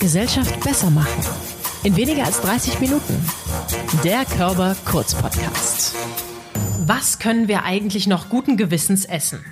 Gesellschaft besser machen. In weniger als 30 Minuten. Der Körper Kurz Podcast. Was können wir eigentlich noch guten Gewissens essen?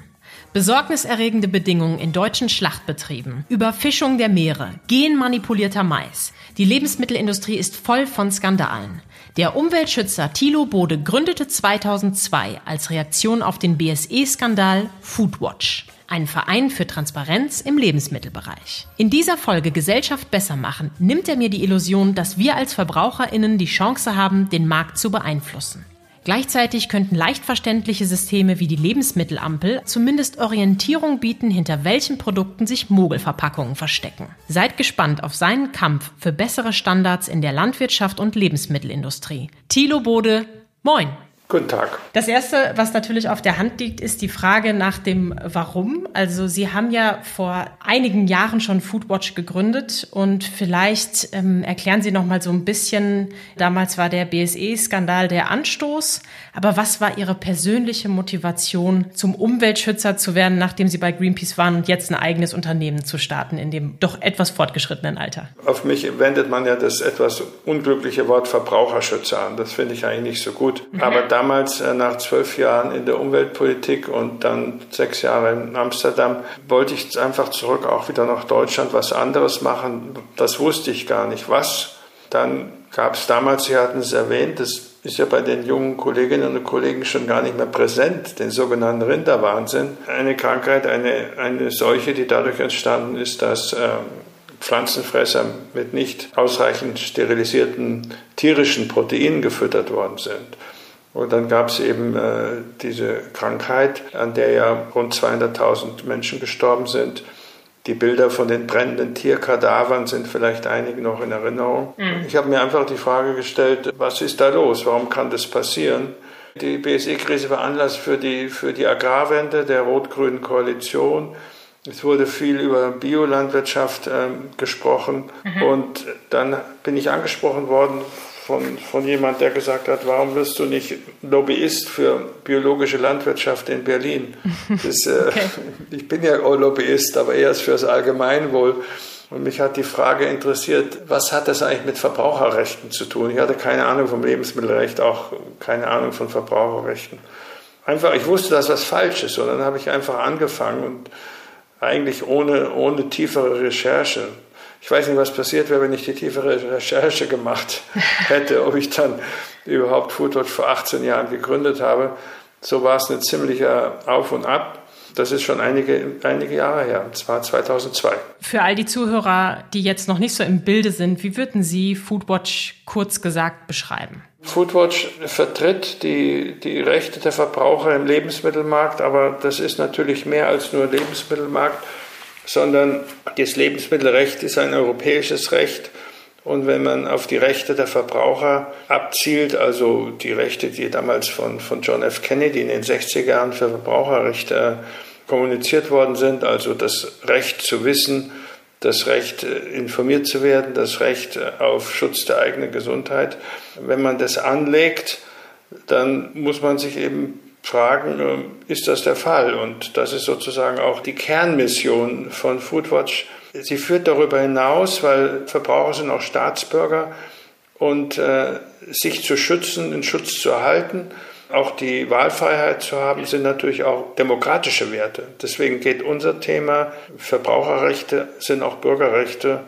Besorgniserregende Bedingungen in deutschen Schlachtbetrieben, Überfischung der Meere, genmanipulierter Mais. Die Lebensmittelindustrie ist voll von Skandalen. Der Umweltschützer Thilo Bode gründete 2002 als Reaktion auf den BSE-Skandal Foodwatch. Ein Verein für Transparenz im Lebensmittelbereich. In dieser Folge Gesellschaft besser machen nimmt er mir die Illusion, dass wir als Verbraucherinnen die Chance haben, den Markt zu beeinflussen. Gleichzeitig könnten leicht verständliche Systeme wie die Lebensmittelampel zumindest Orientierung bieten, hinter welchen Produkten sich Mogelverpackungen verstecken. Seid gespannt auf seinen Kampf für bessere Standards in der Landwirtschaft und Lebensmittelindustrie. Thilo Bode, moin! Guten Tag. Das Erste, was natürlich auf der Hand liegt, ist die Frage nach dem Warum. Also Sie haben ja vor einigen Jahren schon Foodwatch gegründet und vielleicht ähm, erklären Sie noch mal so ein bisschen, damals war der BSE-Skandal der Anstoß, aber was war Ihre persönliche Motivation, zum Umweltschützer zu werden, nachdem Sie bei Greenpeace waren und jetzt ein eigenes Unternehmen zu starten in dem doch etwas fortgeschrittenen Alter? Auf mich wendet man ja das etwas unglückliche Wort Verbraucherschützer an. Das finde ich eigentlich nicht so gut. Mhm. Aber damals äh, nach zwölf Jahren in der Umweltpolitik und dann sechs Jahre in Amsterdam wollte ich einfach zurück auch wieder nach Deutschland was anderes machen. Das wusste ich gar nicht. Was? Dann gab es damals, Sie hatten es erwähnt, das ist ja bei den jungen Kolleginnen und Kollegen schon gar nicht mehr präsent, den sogenannten Rinderwahnsinn. Eine Krankheit, eine, eine Seuche, die dadurch entstanden ist, dass äh, Pflanzenfresser mit nicht ausreichend sterilisierten tierischen Proteinen gefüttert worden sind. Und dann gab es eben äh, diese Krankheit, an der ja rund 200.000 Menschen gestorben sind. Die Bilder von den brennenden Tierkadavern sind vielleicht einigen noch in Erinnerung. Mhm. Ich habe mir einfach die Frage gestellt, was ist da los? Warum kann das passieren? Die BSE-Krise war Anlass für die, für die Agrarwende der rot-grünen Koalition. Es wurde viel über Biolandwirtschaft äh, gesprochen. Mhm. Und dann bin ich angesprochen worden von, von jemand, der gesagt hat, warum wirst du nicht Lobbyist für biologische Landwirtschaft in Berlin? Das, äh, okay. Ich bin ja auch Lobbyist, aber erst fürs Allgemeinwohl. Und mich hat die Frage interessiert, was hat das eigentlich mit Verbraucherrechten zu tun? Ich hatte keine Ahnung vom Lebensmittelrecht, auch keine Ahnung von Verbraucherrechten. Einfach, ich wusste, dass was falsch ist. Und dann habe ich einfach angefangen und eigentlich ohne, ohne tiefere Recherche ich weiß nicht, was passiert wäre, wenn ich die tiefere Recherche gemacht hätte, ob ich dann überhaupt Foodwatch vor 18 Jahren gegründet habe. So war es ein ziemlicher Auf und Ab. Das ist schon einige, einige Jahre her, und zwar 2002. Für all die Zuhörer, die jetzt noch nicht so im Bilde sind, wie würden Sie Foodwatch kurz gesagt beschreiben? Foodwatch vertritt die, die Rechte der Verbraucher im Lebensmittelmarkt, aber das ist natürlich mehr als nur Lebensmittelmarkt sondern das Lebensmittelrecht ist ein europäisches Recht. Und wenn man auf die Rechte der Verbraucher abzielt, also die Rechte, die damals von, von John F. Kennedy in den 60er Jahren für Verbraucherrechte kommuniziert worden sind, also das Recht zu wissen, das Recht äh, informiert zu werden, das Recht äh, auf Schutz der eigenen Gesundheit. Wenn man das anlegt, dann muss man sich eben fragen, ähm, ist das der Fall? Und das ist sozusagen auch die Kernmission von Foodwatch. Sie führt darüber hinaus, weil Verbraucher sind auch Staatsbürger und äh, sich zu schützen, den Schutz zu erhalten, auch die Wahlfreiheit zu haben, sind natürlich auch demokratische Werte. Deswegen geht unser Thema Verbraucherrechte sind auch Bürgerrechte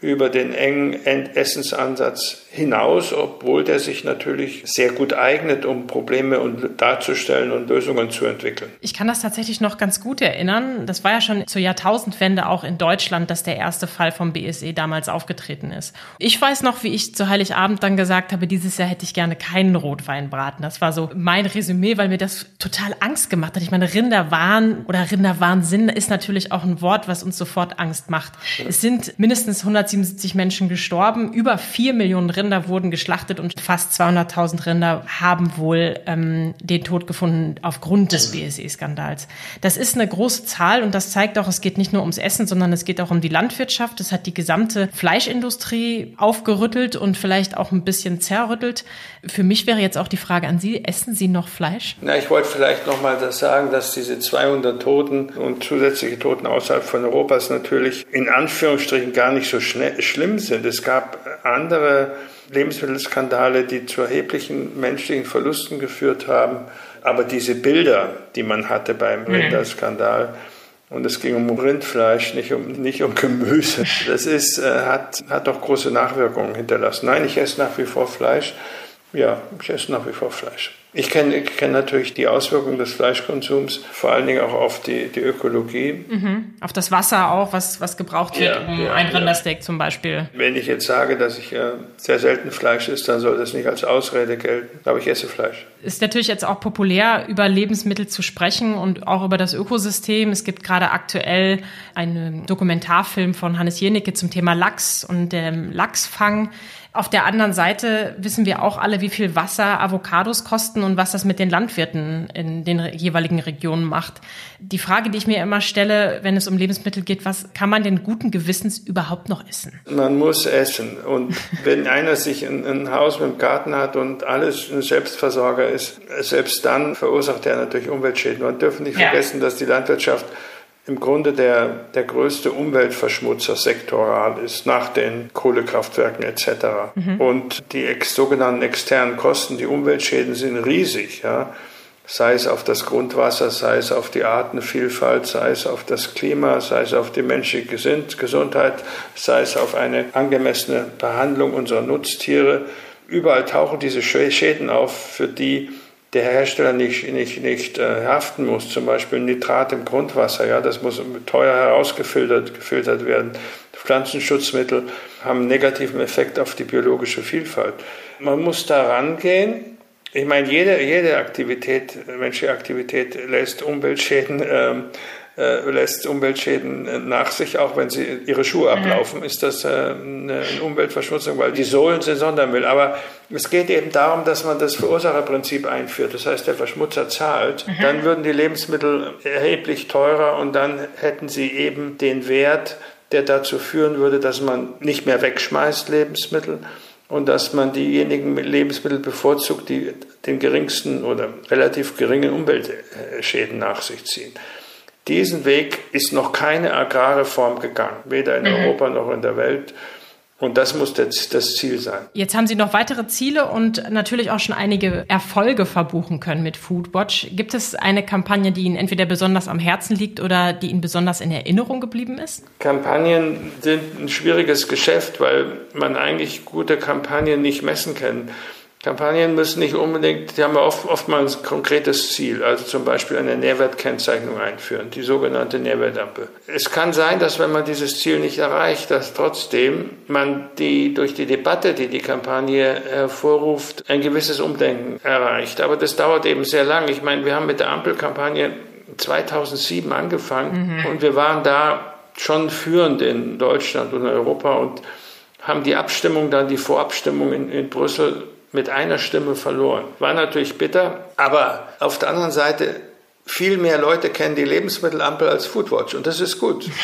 über den engen Essensansatz hinaus, obwohl der sich natürlich sehr gut eignet, um Probleme darzustellen und Lösungen zu entwickeln. Ich kann das tatsächlich noch ganz gut erinnern. Das war ja schon zur Jahrtausendwende auch in Deutschland, dass der erste Fall vom BSE damals aufgetreten ist. Ich weiß noch, wie ich zu Heiligabend dann gesagt habe, dieses Jahr hätte ich gerne keinen Rotweinbraten. Das war so mein Resümee, weil mir das total Angst gemacht hat. Ich meine, Rinderwahn oder Rinderwahnsinn ist natürlich auch ein Wort, was uns sofort Angst macht. Es sind mindestens 100 277 Menschen gestorben, über vier Millionen Rinder wurden geschlachtet und fast 200.000 Rinder haben wohl ähm, den Tod gefunden aufgrund des BSE-Skandals. Das ist eine große Zahl und das zeigt auch, es geht nicht nur ums Essen, sondern es geht auch um die Landwirtschaft. Es hat die gesamte Fleischindustrie aufgerüttelt und vielleicht auch ein bisschen zerrüttelt. Für mich wäre jetzt auch die Frage an Sie, essen Sie noch Fleisch? Na, ich wollte vielleicht noch mal das sagen, dass diese 200 Toten und zusätzliche Toten außerhalb von Europas natürlich in Anführungsstrichen gar nicht so schnell, schlimm sind. Es gab andere Lebensmittelskandale, die zu erheblichen menschlichen Verlusten geführt haben. Aber diese Bilder, die man hatte beim mhm. Rinderskandal, und es ging um Rindfleisch, nicht um, nicht um Gemüse. Das ist, äh, hat, hat doch große Nachwirkungen hinterlassen. Nein, ich esse nach wie vor Fleisch. Ja, ich esse nach wie vor Fleisch. Ich kenne kenn natürlich die Auswirkungen des Fleischkonsums, vor allen Dingen auch auf die, die Ökologie. Mhm. Auf das Wasser auch, was, was gebraucht wird, ja, um ja, ein Rindersteak ja. zum Beispiel. Wenn ich jetzt sage, dass ich äh, sehr selten Fleisch esse, dann soll das nicht als Ausrede gelten. Aber ich esse Fleisch. Ist natürlich jetzt auch populär, über Lebensmittel zu sprechen und auch über das Ökosystem. Es gibt gerade aktuell einen Dokumentarfilm von Hannes Jenicke zum Thema Lachs und dem Lachsfang. Auf der anderen Seite wissen wir auch alle, wie viel Wasser Avocados kosten und was das mit den Landwirten in den jeweiligen Regionen macht. Die Frage, die ich mir immer stelle, wenn es um Lebensmittel geht, was kann man denn guten Gewissens überhaupt noch essen? Man muss essen. Und wenn einer sich ein, ein Haus mit einem Garten hat und alles ein Selbstversorger ist, selbst dann verursacht er natürlich Umweltschäden. Man dürfen nicht ja. vergessen, dass die Landwirtschaft im Grunde der, der größte Umweltverschmutzer sektoral ist, nach den Kohlekraftwerken etc. Mhm. Und die ex, sogenannten externen Kosten, die Umweltschäden sind riesig. Ja? sei es auf das Grundwasser, sei es auf die Artenvielfalt, sei es auf das Klima, sei es auf die menschliche Gesundheit, sei es auf eine angemessene Behandlung unserer Nutztiere. Überall tauchen diese Schäden auf, für die der Hersteller nicht, nicht, nicht äh, haften muss, zum Beispiel Nitrat im Grundwasser, ja, das muss teuer herausgefiltert gefiltert werden. Pflanzenschutzmittel haben einen negativen Effekt auf die biologische Vielfalt. Man muss da rangehen. Ich meine, jede, jede Aktivität, menschliche Aktivität lässt Umweltschäden ähm, äh, lässt Umweltschäden äh, nach sich, auch wenn sie ihre Schuhe mhm. ablaufen, ist das äh, eine Umweltverschmutzung, weil die Sohlen sind Sondermüll. Aber es geht eben darum, dass man das Verursacherprinzip einführt. Das heißt, der Verschmutzer zahlt. Mhm. Dann würden die Lebensmittel erheblich teurer und dann hätten sie eben den Wert, der dazu führen würde, dass man nicht mehr wegschmeißt Lebensmittel und dass man diejenigen Lebensmittel bevorzugt, die den geringsten oder relativ geringen Umweltschäden nach sich ziehen. Diesen Weg ist noch keine Agrarreform gegangen, weder in mhm. Europa noch in der Welt. Und das muss das, das, Ziel sein. Jetzt haben Sie noch weitere Ziele und natürlich auch schon einige Erfolge verbuchen können mit Foodwatch. Gibt es eine Kampagne, die Ihnen entweder besonders am Herzen liegt oder die Ihnen besonders in Erinnerung geblieben ist? Kampagnen sind ein schwieriges Geschäft, weil man eigentlich gute Kampagnen nicht messen kann. Kampagnen müssen nicht unbedingt, die haben oft, oftmals ein konkretes Ziel, also zum Beispiel eine Nährwertkennzeichnung einführen, die sogenannte Nährwertampel. Es kann sein, dass wenn man dieses Ziel nicht erreicht, dass trotzdem man die, durch die Debatte, die die Kampagne hervorruft, ein gewisses Umdenken erreicht. Aber das dauert eben sehr lang. Ich meine, wir haben mit der Ampelkampagne 2007 angefangen mhm. und wir waren da schon führend in Deutschland und Europa und haben die Abstimmung dann, die Vorabstimmung in, in Brüssel mit einer Stimme verloren. War natürlich bitter, aber auf der anderen Seite viel mehr Leute kennen die Lebensmittelampel als Foodwatch und das ist gut.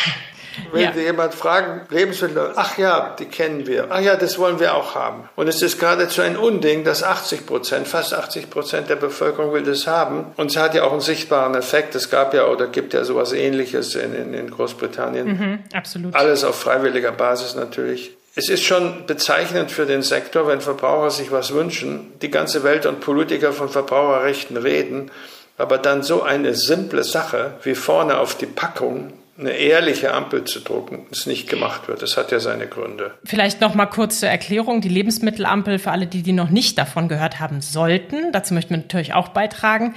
Wenn ja. jemand fragt, Lebensmittel, ach ja, die kennen wir. Ach ja, das wollen wir auch haben. Und es ist geradezu ein Unding, dass 80 Prozent, fast 80 Prozent der Bevölkerung will das haben. Und es hat ja auch einen sichtbaren Effekt. Es gab ja oder gibt ja sowas ähnliches in, in, in Großbritannien. Mhm, absolut. Alles auf freiwilliger Basis natürlich. Es ist schon bezeichnend für den Sektor, wenn Verbraucher sich was wünschen, die ganze Welt und Politiker von Verbraucherrechten reden, aber dann so eine simple Sache wie vorne auf die Packung eine ehrliche Ampel zu drucken, es nicht gemacht wird. Das hat ja seine Gründe. Vielleicht noch mal kurz zur Erklärung. Die Lebensmittelampel, für alle, die, die noch nicht davon gehört haben sollten, dazu möchten wir natürlich auch beitragen,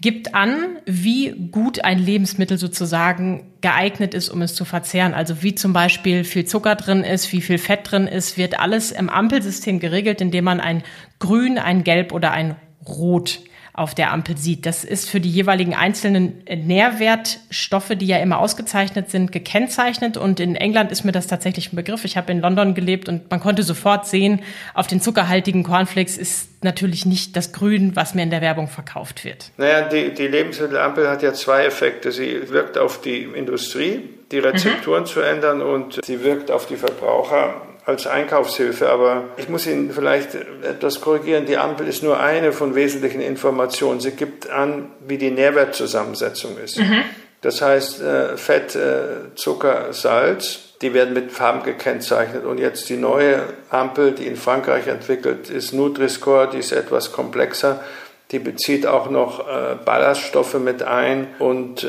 gibt an, wie gut ein Lebensmittel sozusagen geeignet ist, um es zu verzehren. Also wie zum Beispiel viel Zucker drin ist, wie viel Fett drin ist, wird alles im Ampelsystem geregelt, indem man ein Grün, ein Gelb oder ein Rot auf der Ampel sieht. Das ist für die jeweiligen einzelnen Nährwertstoffe, die ja immer ausgezeichnet sind, gekennzeichnet. Und in England ist mir das tatsächlich ein Begriff. Ich habe in London gelebt und man konnte sofort sehen, auf den zuckerhaltigen Cornflakes ist natürlich nicht das Grün, was mir in der Werbung verkauft wird. Naja, die, die Lebensmittelampel hat ja zwei Effekte. Sie wirkt auf die Industrie, die Rezepturen mhm. zu ändern und sie wirkt auf die Verbraucher als Einkaufshilfe. Aber ich muss Ihnen vielleicht etwas korrigieren. Die Ampel ist nur eine von wesentlichen Informationen. Sie gibt an, wie die Nährwertzusammensetzung ist. Mhm. Das heißt, äh, Fett, äh, Zucker, Salz, die werden mit Farben gekennzeichnet. Und jetzt die neue Ampel, die in Frankreich entwickelt ist, Nutri-Score, die ist etwas komplexer. Die bezieht auch noch äh, Ballaststoffe mit ein und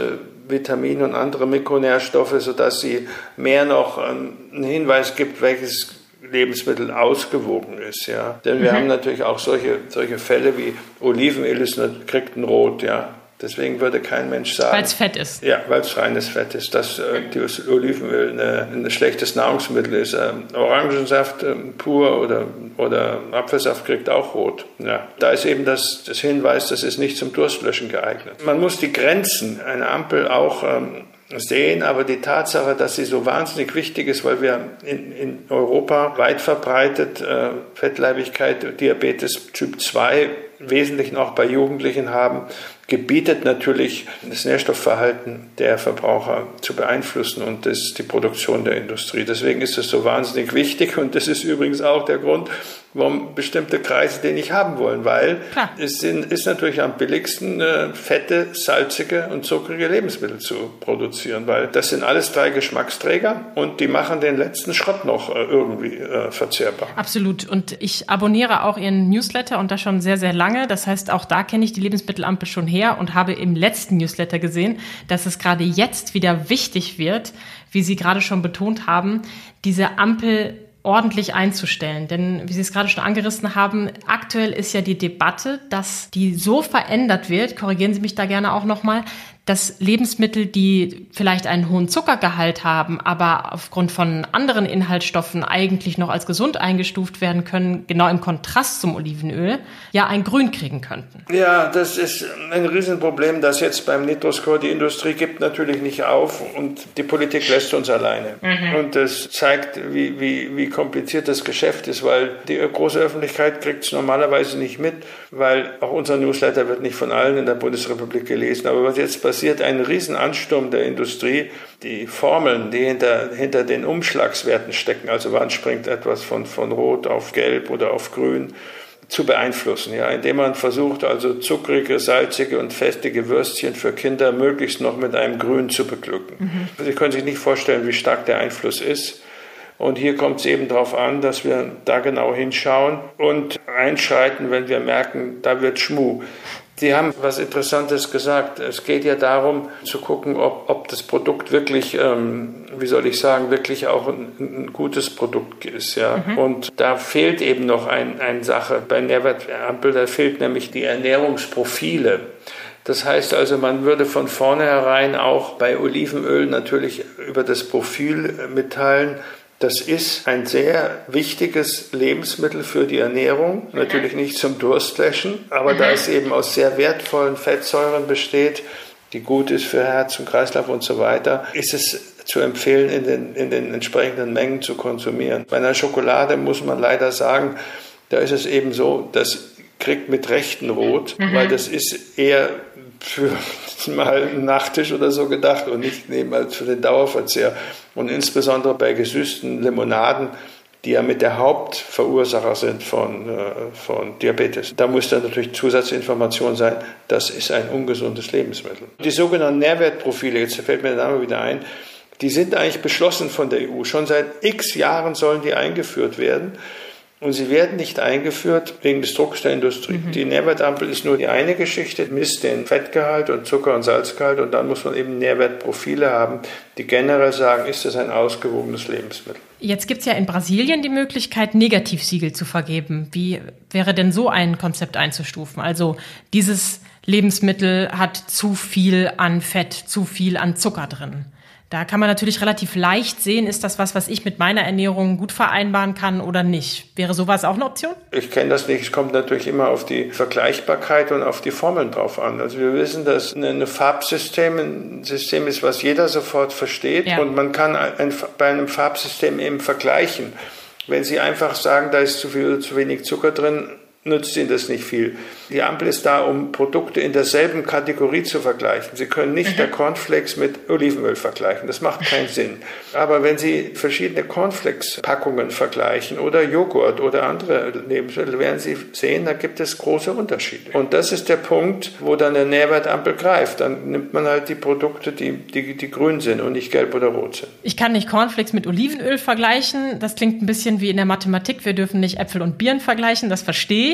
Vitamine und andere Mikronährstoffe, sodass sie mehr noch einen Hinweis gibt, welches Lebensmittel ausgewogen ist. Ja. Denn wir mhm. haben natürlich auch solche, solche Fälle wie Olivenöl ist, kriegt ein Rot, ja. Deswegen würde kein Mensch sagen. Weil es Fett ist. Ja, weil es reines Fett ist, dass äh, das Olivenöl eine, ein schlechtes Nahrungsmittel ist. Ähm, Orangensaft ähm, pur oder, oder Apfelsaft kriegt auch rot. Ja. Da ist eben das, das Hinweis, das ist nicht zum Durstlöschen geeignet. Man muss die Grenzen einer Ampel auch ähm, sehen, aber die Tatsache, dass sie so wahnsinnig wichtig ist, weil wir in, in Europa weit verbreitet äh, Fettleibigkeit, Diabetes Typ 2 Wesentlichen auch bei Jugendlichen haben, gebietet natürlich das Nährstoffverhalten der Verbraucher zu beeinflussen und das die Produktion der Industrie. Deswegen ist es so wahnsinnig wichtig und das ist übrigens auch der Grund, bestimmte Kreise den nicht haben wollen, weil Klar. es sind, ist natürlich am billigsten äh, fette, salzige und zuckrige Lebensmittel zu produzieren, weil das sind alles drei Geschmacksträger und die machen den letzten Schrott noch äh, irgendwie äh, verzehrbar. Absolut und ich abonniere auch Ihren Newsletter und das schon sehr, sehr lange. Das heißt, auch da kenne ich die Lebensmittelampel schon her und habe im letzten Newsletter gesehen, dass es gerade jetzt wieder wichtig wird, wie Sie gerade schon betont haben, diese Ampel ordentlich einzustellen. Denn wie Sie es gerade schon angerissen haben, aktuell ist ja die Debatte, dass die so verändert wird, korrigieren Sie mich da gerne auch nochmal, dass Lebensmittel, die vielleicht einen hohen Zuckergehalt haben, aber aufgrund von anderen Inhaltsstoffen eigentlich noch als gesund eingestuft werden können, genau im Kontrast zum Olivenöl, ja ein Grün kriegen könnten. Ja, das ist ein Riesenproblem, das jetzt beim Nitroscore die Industrie gibt natürlich nicht auf und die Politik lässt uns alleine. Mhm. Und das zeigt, wie, wie, wie kompliziert das Geschäft ist, weil die große Öffentlichkeit kriegt es normalerweise nicht mit, weil auch unser Newsletter wird nicht von allen in der Bundesrepublik gelesen. Aber was jetzt passiert, passiert ein Riesenansturm der Industrie. Die Formeln, die hinter, hinter den Umschlagswerten stecken, also wann springt etwas von, von Rot auf Gelb oder auf Grün, zu beeinflussen, ja, indem man versucht, also zuckrige, salzige und festige Würstchen für Kinder möglichst noch mit einem Grün zu beglücken. Mhm. Sie können sich nicht vorstellen, wie stark der Einfluss ist. Und hier kommt es eben darauf an, dass wir da genau hinschauen und einschreiten, wenn wir merken, da wird Schmuh. Sie haben was Interessantes gesagt. Es geht ja darum zu gucken, ob, ob das Produkt wirklich, ähm, wie soll ich sagen, wirklich auch ein, ein gutes Produkt ist. Ja? Mhm. Und da fehlt eben noch eine ein Sache bei Nährwertampel, da fehlt nämlich die Ernährungsprofile. Das heißt also, man würde von vornherein auch bei Olivenöl natürlich über das Profil mitteilen, das ist ein sehr wichtiges Lebensmittel für die Ernährung. Natürlich nicht zum Durstlöschen, aber da es eben aus sehr wertvollen Fettsäuren besteht, die gut ist für Herz und Kreislauf und so weiter, ist es zu empfehlen, in den, in den entsprechenden Mengen zu konsumieren. Bei einer Schokolade muss man leider sagen, da ist es eben so, das kriegt mit Rechten rot, mhm. weil das ist eher für mal einen Nachtisch oder so gedacht und nicht eben für den Dauerverzehr. Und insbesondere bei gesüßten Limonaden, die ja mit der Hauptverursacher sind von, äh, von Diabetes. Da muss dann natürlich Zusatzinformation sein, das ist ein ungesundes Lebensmittel. Die sogenannten Nährwertprofile, jetzt fällt mir der Name wieder ein, die sind eigentlich beschlossen von der EU. Schon seit x Jahren sollen die eingeführt werden. Und sie werden nicht eingeführt wegen des Drucks der Industrie. Mhm. Die Nährwertampel ist nur die eine Geschichte, misst den Fettgehalt und Zucker- und Salzgehalt und dann muss man eben Nährwertprofile haben, die generell sagen, ist das ein ausgewogenes Lebensmittel. Jetzt gibt es ja in Brasilien die Möglichkeit, Negativsiegel zu vergeben. Wie wäre denn so ein Konzept einzustufen? Also dieses Lebensmittel hat zu viel an Fett, zu viel an Zucker drin. Da kann man natürlich relativ leicht sehen, ist das was, was ich mit meiner Ernährung gut vereinbaren kann oder nicht. Wäre sowas auch eine Option? Ich kenne das nicht. Es kommt natürlich immer auf die Vergleichbarkeit und auf die Formeln drauf an. Also wir wissen, dass ein Farbsystem ein System ist, was jeder sofort versteht. Ja. Und man kann ein, bei einem Farbsystem eben vergleichen. Wenn Sie einfach sagen, da ist zu viel oder zu wenig Zucker drin, nützt Ihnen das nicht viel. Die Ampel ist da, um Produkte in derselben Kategorie zu vergleichen. Sie können nicht mhm. der Cornflakes mit Olivenöl vergleichen. Das macht keinen Sinn. Aber wenn Sie verschiedene Cornflakes-Packungen vergleichen oder Joghurt oder andere Lebensmittel, werden Sie sehen, da gibt es große Unterschiede. Und das ist der Punkt, wo dann eine Nährwertampel greift. Dann nimmt man halt die Produkte, die, die, die grün sind und nicht gelb oder rot sind. Ich kann nicht Cornflakes mit Olivenöl vergleichen. Das klingt ein bisschen wie in der Mathematik. Wir dürfen nicht Äpfel und Birnen vergleichen. Das verstehe ich.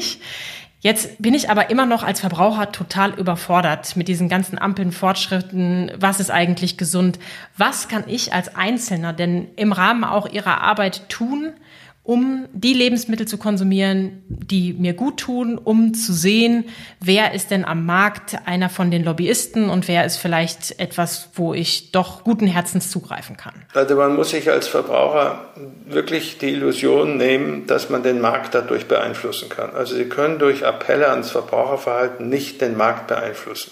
Jetzt bin ich aber immer noch als Verbraucher total überfordert mit diesen ganzen Ampeln-Fortschritten. Was ist eigentlich gesund? Was kann ich als Einzelner denn im Rahmen auch ihrer Arbeit tun, um die Lebensmittel zu konsumieren, die mir gut tun, um zu sehen, wer ist denn am Markt einer von den Lobbyisten und wer ist vielleicht etwas, wo ich doch guten Herzens zugreifen kann. Also man muss sich als Verbraucher wirklich die Illusion nehmen, dass man den Markt dadurch beeinflussen kann. Also Sie können durch Appelle ans Verbraucherverhalten nicht den Markt beeinflussen.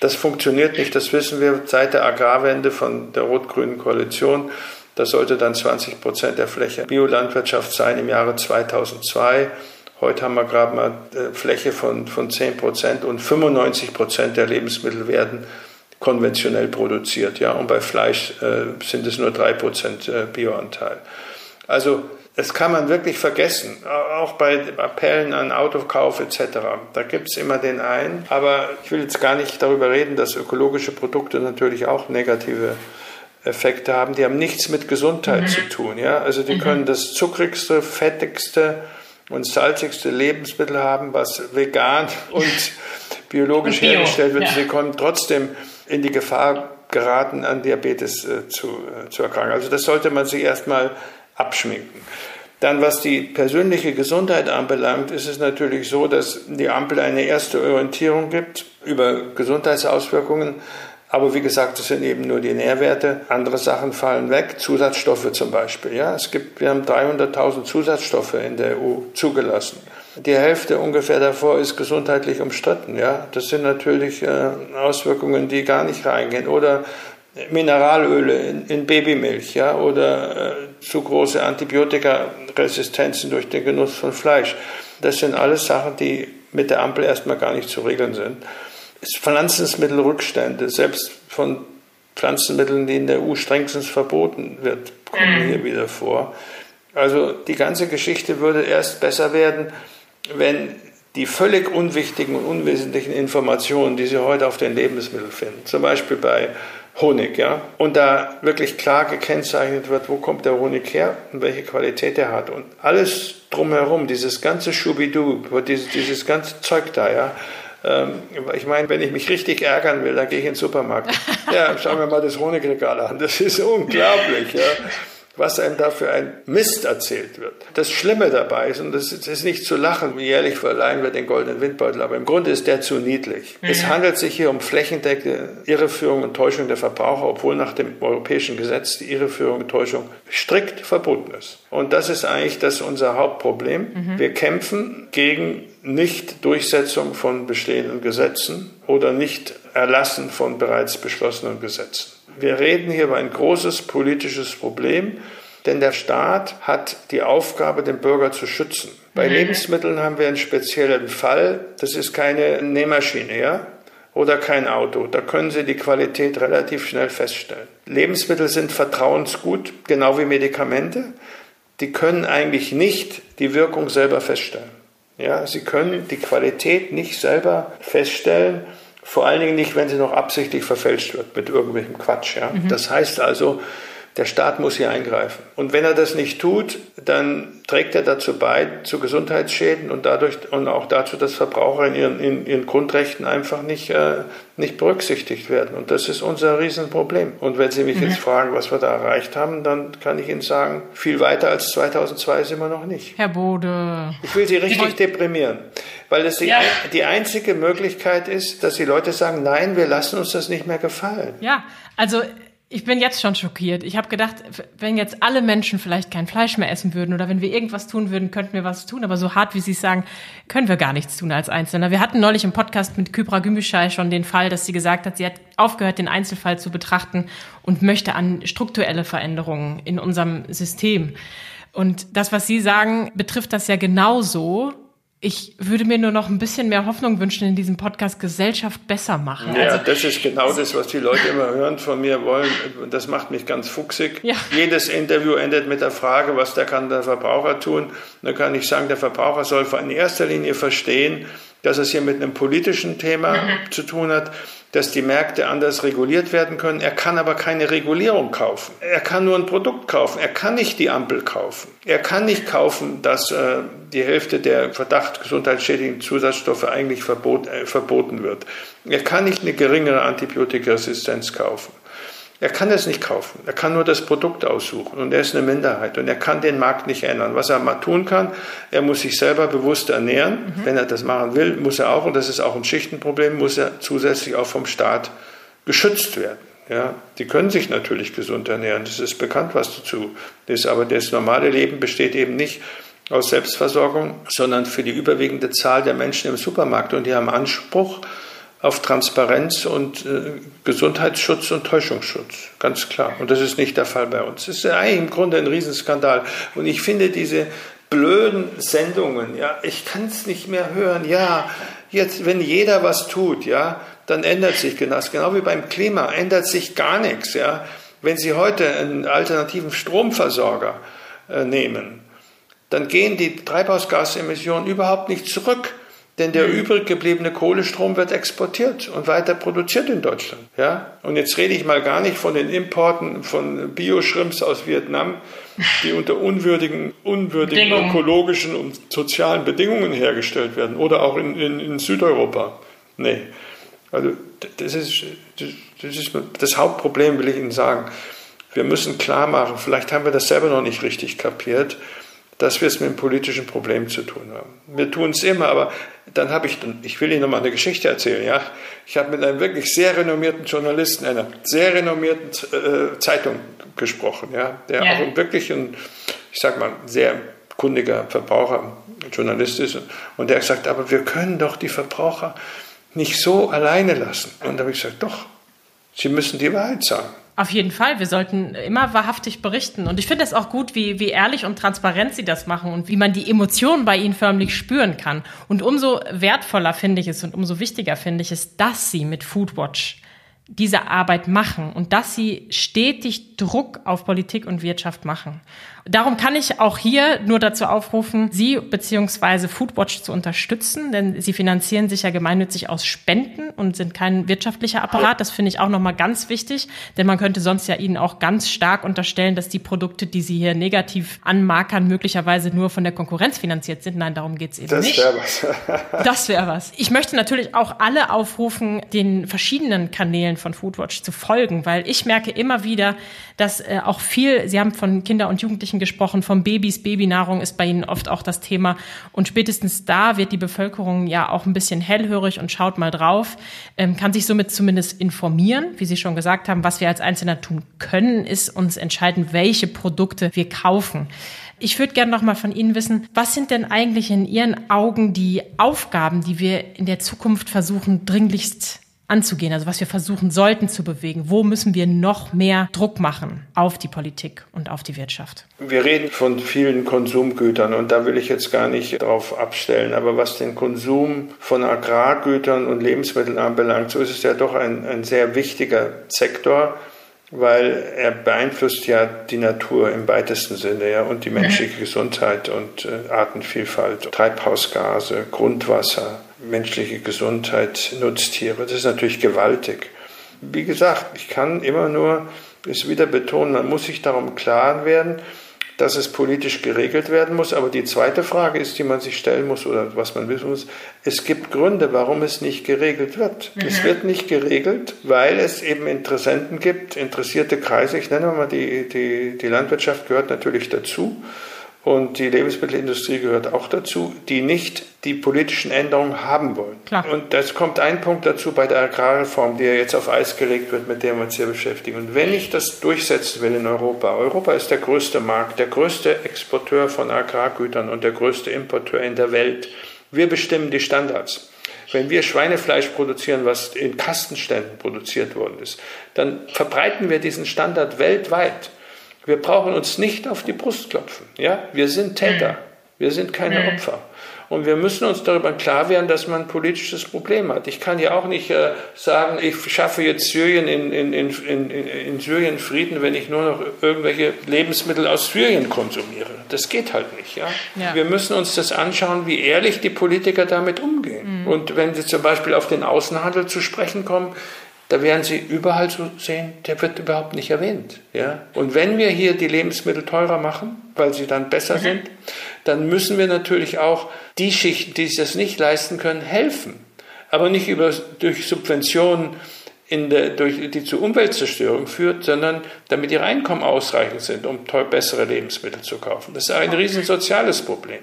Das funktioniert nicht, das wissen wir seit der Agrarwende von der rot-grünen Koalition. Das sollte dann 20 Prozent der Fläche Biolandwirtschaft sein im Jahre 2002. Heute haben wir gerade mal äh, Fläche von, von 10 Prozent und 95 Prozent der Lebensmittel werden konventionell produziert. Ja? Und bei Fleisch äh, sind es nur 3 Prozent äh, Bioanteil. Also das kann man wirklich vergessen, auch bei Appellen an Autokauf etc. Da gibt es immer den einen. Aber ich will jetzt gar nicht darüber reden, dass ökologische Produkte natürlich auch negative Effekte haben, die haben nichts mit Gesundheit mhm. zu tun. Ja? Also die mhm. können das zuckrigste, fettigste und salzigste Lebensmittel haben, was vegan und biologisch und hergestellt wird. Ja. Sie können trotzdem in die Gefahr geraten, an Diabetes äh, zu, äh, zu erkranken. Also das sollte man sich erstmal abschminken. Dann, was die persönliche Gesundheit anbelangt, ist es natürlich so, dass die Ampel eine erste Orientierung gibt über Gesundheitsauswirkungen aber wie gesagt, das sind eben nur die Nährwerte. Andere Sachen fallen weg. Zusatzstoffe zum Beispiel. Ja, es gibt, wir haben 300.000 Zusatzstoffe in der EU zugelassen. Die Hälfte ungefähr davor ist gesundheitlich umstritten. Ja, das sind natürlich äh, Auswirkungen, die gar nicht reingehen. Oder Mineralöle in, in Babymilch, ja, oder äh, zu große Antibiotikaresistenzen durch den Genuss von Fleisch. Das sind alles Sachen, die mit der Ampel erstmal gar nicht zu regeln sind. Pflanzensmittelrückstände, selbst von Pflanzenmitteln, die in der EU strengstens verboten wird, kommen mhm. hier wieder vor. Also die ganze Geschichte würde erst besser werden, wenn die völlig unwichtigen und unwesentlichen Informationen, die Sie heute auf den Lebensmitteln finden, zum Beispiel bei Honig, ja, und da wirklich klar gekennzeichnet wird, wo kommt der Honig her und welche Qualität er hat und alles drumherum, dieses ganze Schubidu, dieses, dieses ganze Zeug da, ja, ähm, ich meine, wenn ich mich richtig ärgern will, dann gehe ich in den Supermarkt. Ja, schauen wir mal das Honigregal an. Das ist unglaublich. Ja was einem da für ein Mist erzählt wird. Das Schlimme dabei ist, und das ist nicht zu lachen, jährlich verleihen wir den goldenen Windbeutel, aber im Grunde ist der zu niedlich. Mhm. Es handelt sich hier um flächendeckende Irreführung und Täuschung der Verbraucher, obwohl nach dem europäischen Gesetz die Irreführung und Täuschung strikt verboten ist. Und das ist eigentlich das unser Hauptproblem. Mhm. Wir kämpfen gegen Nicht-Durchsetzung von bestehenden Gesetzen oder Nicht-Erlassen von bereits beschlossenen Gesetzen. Wir reden hier über ein großes politisches Problem, denn der Staat hat die Aufgabe, den Bürger zu schützen. Bei mhm. Lebensmitteln haben wir einen speziellen Fall. Das ist keine Nähmaschine, ja? Oder kein Auto. Da können Sie die Qualität relativ schnell feststellen. Lebensmittel sind vertrauensgut, genau wie Medikamente. Die können eigentlich nicht die Wirkung selber feststellen. Ja, sie können die Qualität nicht selber feststellen vor allen Dingen nicht, wenn sie noch absichtlich verfälscht wird mit irgendwelchem Quatsch. Ja? Mhm. Das heißt also, der Staat muss hier eingreifen. Und wenn er das nicht tut, dann trägt er dazu bei, zu Gesundheitsschäden und dadurch und auch dazu, dass Verbraucher in ihren, in ihren Grundrechten einfach nicht, äh, nicht berücksichtigt werden. Und das ist unser Riesenproblem. Und wenn Sie mich mhm. jetzt fragen, was wir da erreicht haben, dann kann ich Ihnen sagen, viel weiter als 2002 sind wir noch nicht. Herr Bode. Ich will Sie richtig deprimieren, weil es die, ja. die einzige Möglichkeit ist, dass die Leute sagen, nein, wir lassen uns das nicht mehr gefallen. Ja, also Ich bin jetzt schon schockiert. Ich habe gedacht, wenn jetzt alle Menschen vielleicht kein Fleisch mehr essen würden oder wenn wir irgendwas tun würden, könnten wir was tun. Aber so hart, wie Sie es sagen, können wir gar nichts tun als Einzelner. Wir hatten neulich im Podcast mit Kybra Gümüşay schon den Fall, dass sie gesagt hat, sie hat aufgehört, den Einzelfall zu betrachten und möchte an strukturelle Veränderungen in unserem System. Und das, was Sie sagen, betrifft das ja genauso ich würde mir nur noch ein bisschen mehr Hoffnung wünschen in diesem Podcast Gesellschaft besser machen. Ja, also, das ist genau das, was die Leute immer hören von mir wollen. Das macht mich ganz fuchsig. Ja. Jedes Interview endet mit der Frage, was da kann der Verbraucher tun. Da kann ich sagen, der Verbraucher soll in erster Linie verstehen, dass es hier mit einem politischen Thema mhm. zu tun hat, dass die Märkte anders reguliert werden können. Er kann aber keine Regulierung kaufen. Er kann nur ein Produkt kaufen. Er kann nicht die Ampel kaufen. Er kann nicht kaufen, dass äh, die Hälfte der Verdacht gesundheitsschädigenden Zusatzstoffe eigentlich verbot, äh, verboten wird. Er kann nicht eine geringere Antibiotikaresistenz kaufen. Er kann es nicht kaufen. Er kann nur das Produkt aussuchen und er ist eine Minderheit und er kann den Markt nicht ändern. Was er mal tun kann, er muss sich selber bewusst ernähren. Mhm. Wenn er das machen will, muss er auch, und das ist auch ein Schichtenproblem, muss er zusätzlich auch vom Staat geschützt werden. Ja, die können sich natürlich gesund ernähren. Das ist bekannt, was dazu ist. Aber das normale Leben besteht eben nicht aus Selbstversorgung, sondern für die überwiegende Zahl der Menschen im Supermarkt. Und die haben Anspruch auf Transparenz und äh, Gesundheitsschutz und Täuschungsschutz, ganz klar. Und das ist nicht der Fall bei uns. Das ist eigentlich im Grunde ein Riesenskandal. Und ich finde diese blöden Sendungen, ja, ich kann es nicht mehr hören. Ja, jetzt, wenn jeder was tut, ja, dann ändert sich das. Genau wie beim Klima ändert sich gar nichts, ja. Wenn Sie heute einen alternativen Stromversorger äh, nehmen, dann gehen die Treibhausgasemissionen überhaupt nicht zurück denn der übrig gebliebene Kohlestrom wird exportiert und weiter produziert in Deutschland. Ja? Und jetzt rede ich mal gar nicht von den Importen von Bioschrimps aus Vietnam, die unter unwürdigen, unwürdigen ökologischen und sozialen Bedingungen hergestellt werden oder auch in, in, in Südeuropa. Nee. Also das ist, das ist das Hauptproblem, will ich Ihnen sagen. Wir müssen klar machen, vielleicht haben wir das selber noch nicht richtig kapiert, dass wir es mit einem politischen Problem zu tun haben. Wir tun es immer, aber dann habe ich, ich will Ihnen noch mal eine Geschichte erzählen, ja. Ich habe mit einem wirklich sehr renommierten Journalisten einer sehr renommierten äh, Zeitung gesprochen, ja, der ja. auch wirklich ein, ich sag mal, sehr kundiger Verbraucher, Journalist ist. Und der hat gesagt, aber wir können doch die Verbraucher nicht so alleine lassen. Und da habe ich gesagt, doch, Sie müssen die Wahrheit sagen. Auf jeden Fall. Wir sollten immer wahrhaftig berichten. Und ich finde es auch gut, wie, wie ehrlich und transparent sie das machen und wie man die Emotionen bei ihnen förmlich spüren kann. Und umso wertvoller finde ich es und umso wichtiger finde ich es, dass sie mit Foodwatch diese Arbeit machen und dass sie stetig Druck auf Politik und Wirtschaft machen. Darum kann ich auch hier nur dazu aufrufen, Sie bzw. Foodwatch zu unterstützen, denn Sie finanzieren sich ja gemeinnützig aus Spenden und sind kein wirtschaftlicher Apparat. Das finde ich auch nochmal ganz wichtig, denn man könnte sonst ja Ihnen auch ganz stark unterstellen, dass die Produkte, die Sie hier negativ anmarkern, möglicherweise nur von der Konkurrenz finanziert sind. Nein, darum geht es eben das nicht. Das wäre was. das wäre was. Ich möchte natürlich auch alle aufrufen, den verschiedenen Kanälen von Foodwatch zu folgen, weil ich merke immer wieder, dass äh, auch viel, Sie haben von Kinder- und Jugendlichen gesprochen, von Babys, Babynahrung ist bei Ihnen oft auch das Thema. Und spätestens da wird die Bevölkerung ja auch ein bisschen hellhörig und schaut mal drauf, ähm, kann sich somit zumindest informieren. Wie Sie schon gesagt haben, was wir als Einzelner tun können, ist uns entscheiden, welche Produkte wir kaufen. Ich würde gerne noch mal von Ihnen wissen, was sind denn eigentlich in Ihren Augen die Aufgaben, die wir in der Zukunft versuchen, dringlichst anzugehen, also was wir versuchen sollten zu bewegen. Wo müssen wir noch mehr Druck machen auf die Politik und auf die Wirtschaft? Wir reden von vielen Konsumgütern und da will ich jetzt gar nicht drauf abstellen, aber was den Konsum von Agrargütern und Lebensmitteln anbelangt, so ist es ja doch ein, ein sehr wichtiger Sektor weil er beeinflusst ja die Natur im weitesten Sinne ja, und die menschliche Gesundheit und äh, Artenvielfalt, Treibhausgase, Grundwasser, menschliche Gesundheit, Nutztiere. Das ist natürlich gewaltig. Wie gesagt, ich kann immer nur es wieder betonen, man muss sich darum klar werden, dass es politisch geregelt werden muss. Aber die zweite Frage ist, die man sich stellen muss oder was man wissen muss, es gibt Gründe, warum es nicht geregelt wird. Mhm. Es wird nicht geregelt, weil es eben Interessenten gibt, interessierte Kreise. Ich nenne mal die, die, die Landwirtschaft gehört natürlich dazu. Und die Lebensmittelindustrie gehört auch dazu, die nicht die politischen Änderungen haben wollen. Klar. Und das kommt ein Punkt dazu bei der Agrarreform, die ja jetzt auf Eis gelegt wird, mit der wir uns hier beschäftigen. Und wenn ich das durchsetzen will in Europa, Europa ist der größte Markt, der größte Exporteur von Agrargütern und der größte Importeur in der Welt. Wir bestimmen die Standards. Wenn wir Schweinefleisch produzieren, was in Kastenständen produziert worden ist, dann verbreiten wir diesen Standard weltweit. Wir brauchen uns nicht auf die Brust klopfen. Ja? Wir sind Täter, wir sind keine Opfer. Und wir müssen uns darüber klar werden, dass man ein politisches Problem hat. Ich kann ja auch nicht äh, sagen, ich schaffe jetzt Syrien in, in, in, in, Syrien Frieden, wenn ich nur noch irgendwelche Lebensmittel aus Syrien konsumiere. Das geht halt nicht. Ja? ja. Wir müssen uns das anschauen, wie ehrlich die Politiker damit umgehen. Mhm. Und wenn sie zum Beispiel auf den Außenhandel zu sprechen kommen, da werden Sie überall so sehen, der wird überhaupt nicht erwähnt. Ja? Und wenn wir hier die Lebensmittel teurer machen, weil sie dann besser mhm. sind, dann müssen wir natürlich auch die Schichten, die sich das nicht leisten können, helfen. Aber nicht über, durch Subventionen, der, durch, die zu Umweltzerstörung führt, sondern damit ihre Einkommen ausreichend sind, um bessere Lebensmittel zu kaufen. Das ist ein riesen soziales Problem.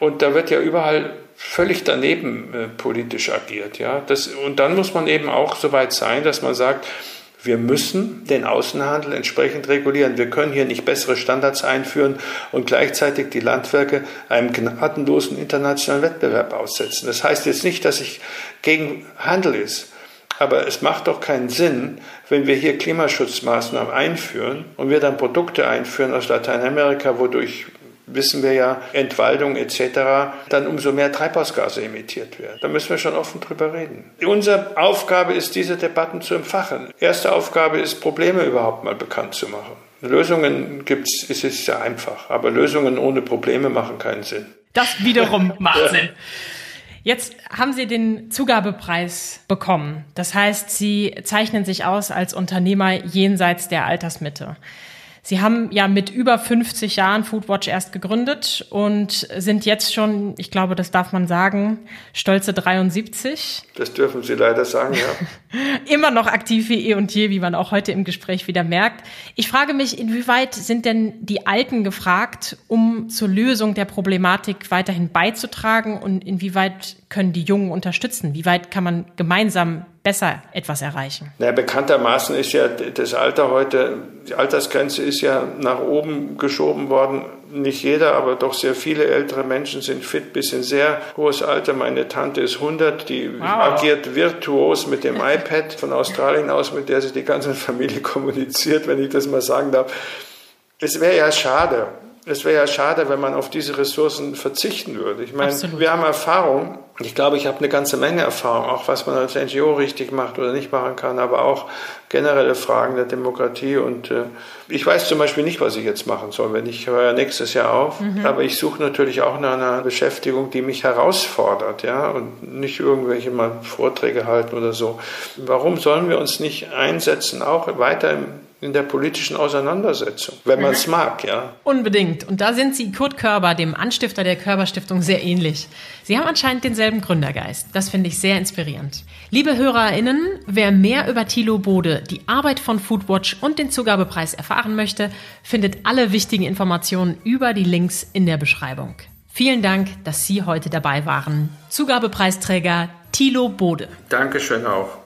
Und da wird ja überall völlig daneben äh, politisch agiert. Ja? Das, und dann muss man eben auch so weit sein, dass man sagt, wir müssen den Außenhandel entsprechend regulieren. Wir können hier nicht bessere Standards einführen und gleichzeitig die Landwerke einem gnadenlosen internationalen Wettbewerb aussetzen. Das heißt jetzt nicht, dass ich gegen Handel ist. Aber es macht doch keinen Sinn, wenn wir hier Klimaschutzmaßnahmen einführen und wir dann Produkte einführen aus Lateinamerika, wodurch wissen wir ja, Entwaldung etc., dann umso mehr Treibhausgase emittiert werden. Da müssen wir schon offen drüber reden. Unsere Aufgabe ist, diese Debatten zu empfachen. Erste Aufgabe ist, Probleme überhaupt mal bekannt zu machen. Lösungen gibt es, es ist ja einfach, aber Lösungen ohne Probleme machen keinen Sinn. Das wiederum macht Sinn. Jetzt haben Sie den Zugabepreis bekommen. Das heißt, Sie zeichnen sich aus als Unternehmer jenseits der Altersmitte. Sie haben ja mit über 50 Jahren Foodwatch erst gegründet und sind jetzt schon, ich glaube, das darf man sagen, stolze 73. Das dürfen Sie leider sagen, ja. Immer noch aktiv wie eh und je, wie man auch heute im Gespräch wieder merkt. Ich frage mich, inwieweit sind denn die Alten gefragt, um zur Lösung der Problematik weiterhin beizutragen und inwieweit können die Jungen unterstützen? Wie weit kann man gemeinsam besser etwas erreichen? Na, bekanntermaßen ist ja das Alter heute, die Altersgrenze ist ja nach oben geschoben worden. Nicht jeder, aber doch sehr viele ältere Menschen sind fit bis in sehr hohes Alter. Meine Tante ist 100, die wow. agiert virtuos mit dem iPad von Australien aus, mit der sie die ganze Familie kommuniziert, wenn ich das mal sagen darf. Es wäre ja schade, es wäre ja schade, wenn man auf diese Ressourcen verzichten würde. Ich meine, Absolut. wir haben Erfahrung. Ich glaube, ich habe eine ganze Menge Erfahrung, auch was man als NGO richtig macht oder nicht machen kann, aber auch generelle Fragen der Demokratie. Und äh, ich weiß zum Beispiel nicht, was ich jetzt machen soll, wenn ich höre nächstes Jahr auf. Mhm. Aber ich suche natürlich auch nach einer Beschäftigung, die mich herausfordert, ja, und nicht irgendwelche mal Vorträge halten oder so. Warum sollen wir uns nicht einsetzen, auch weiter im in der politischen Auseinandersetzung, wenn man es mhm. mag, ja. Unbedingt. Und da sind Sie Kurt Körber, dem Anstifter der Körperstiftung, sehr ähnlich. Sie haben anscheinend denselben Gründergeist. Das finde ich sehr inspirierend. Liebe HörerInnen, wer mehr über Thilo Bode, die Arbeit von Foodwatch und den Zugabepreis erfahren möchte, findet alle wichtigen Informationen über die Links in der Beschreibung. Vielen Dank, dass Sie heute dabei waren. Zugabepreisträger Thilo Bode. Dankeschön auch.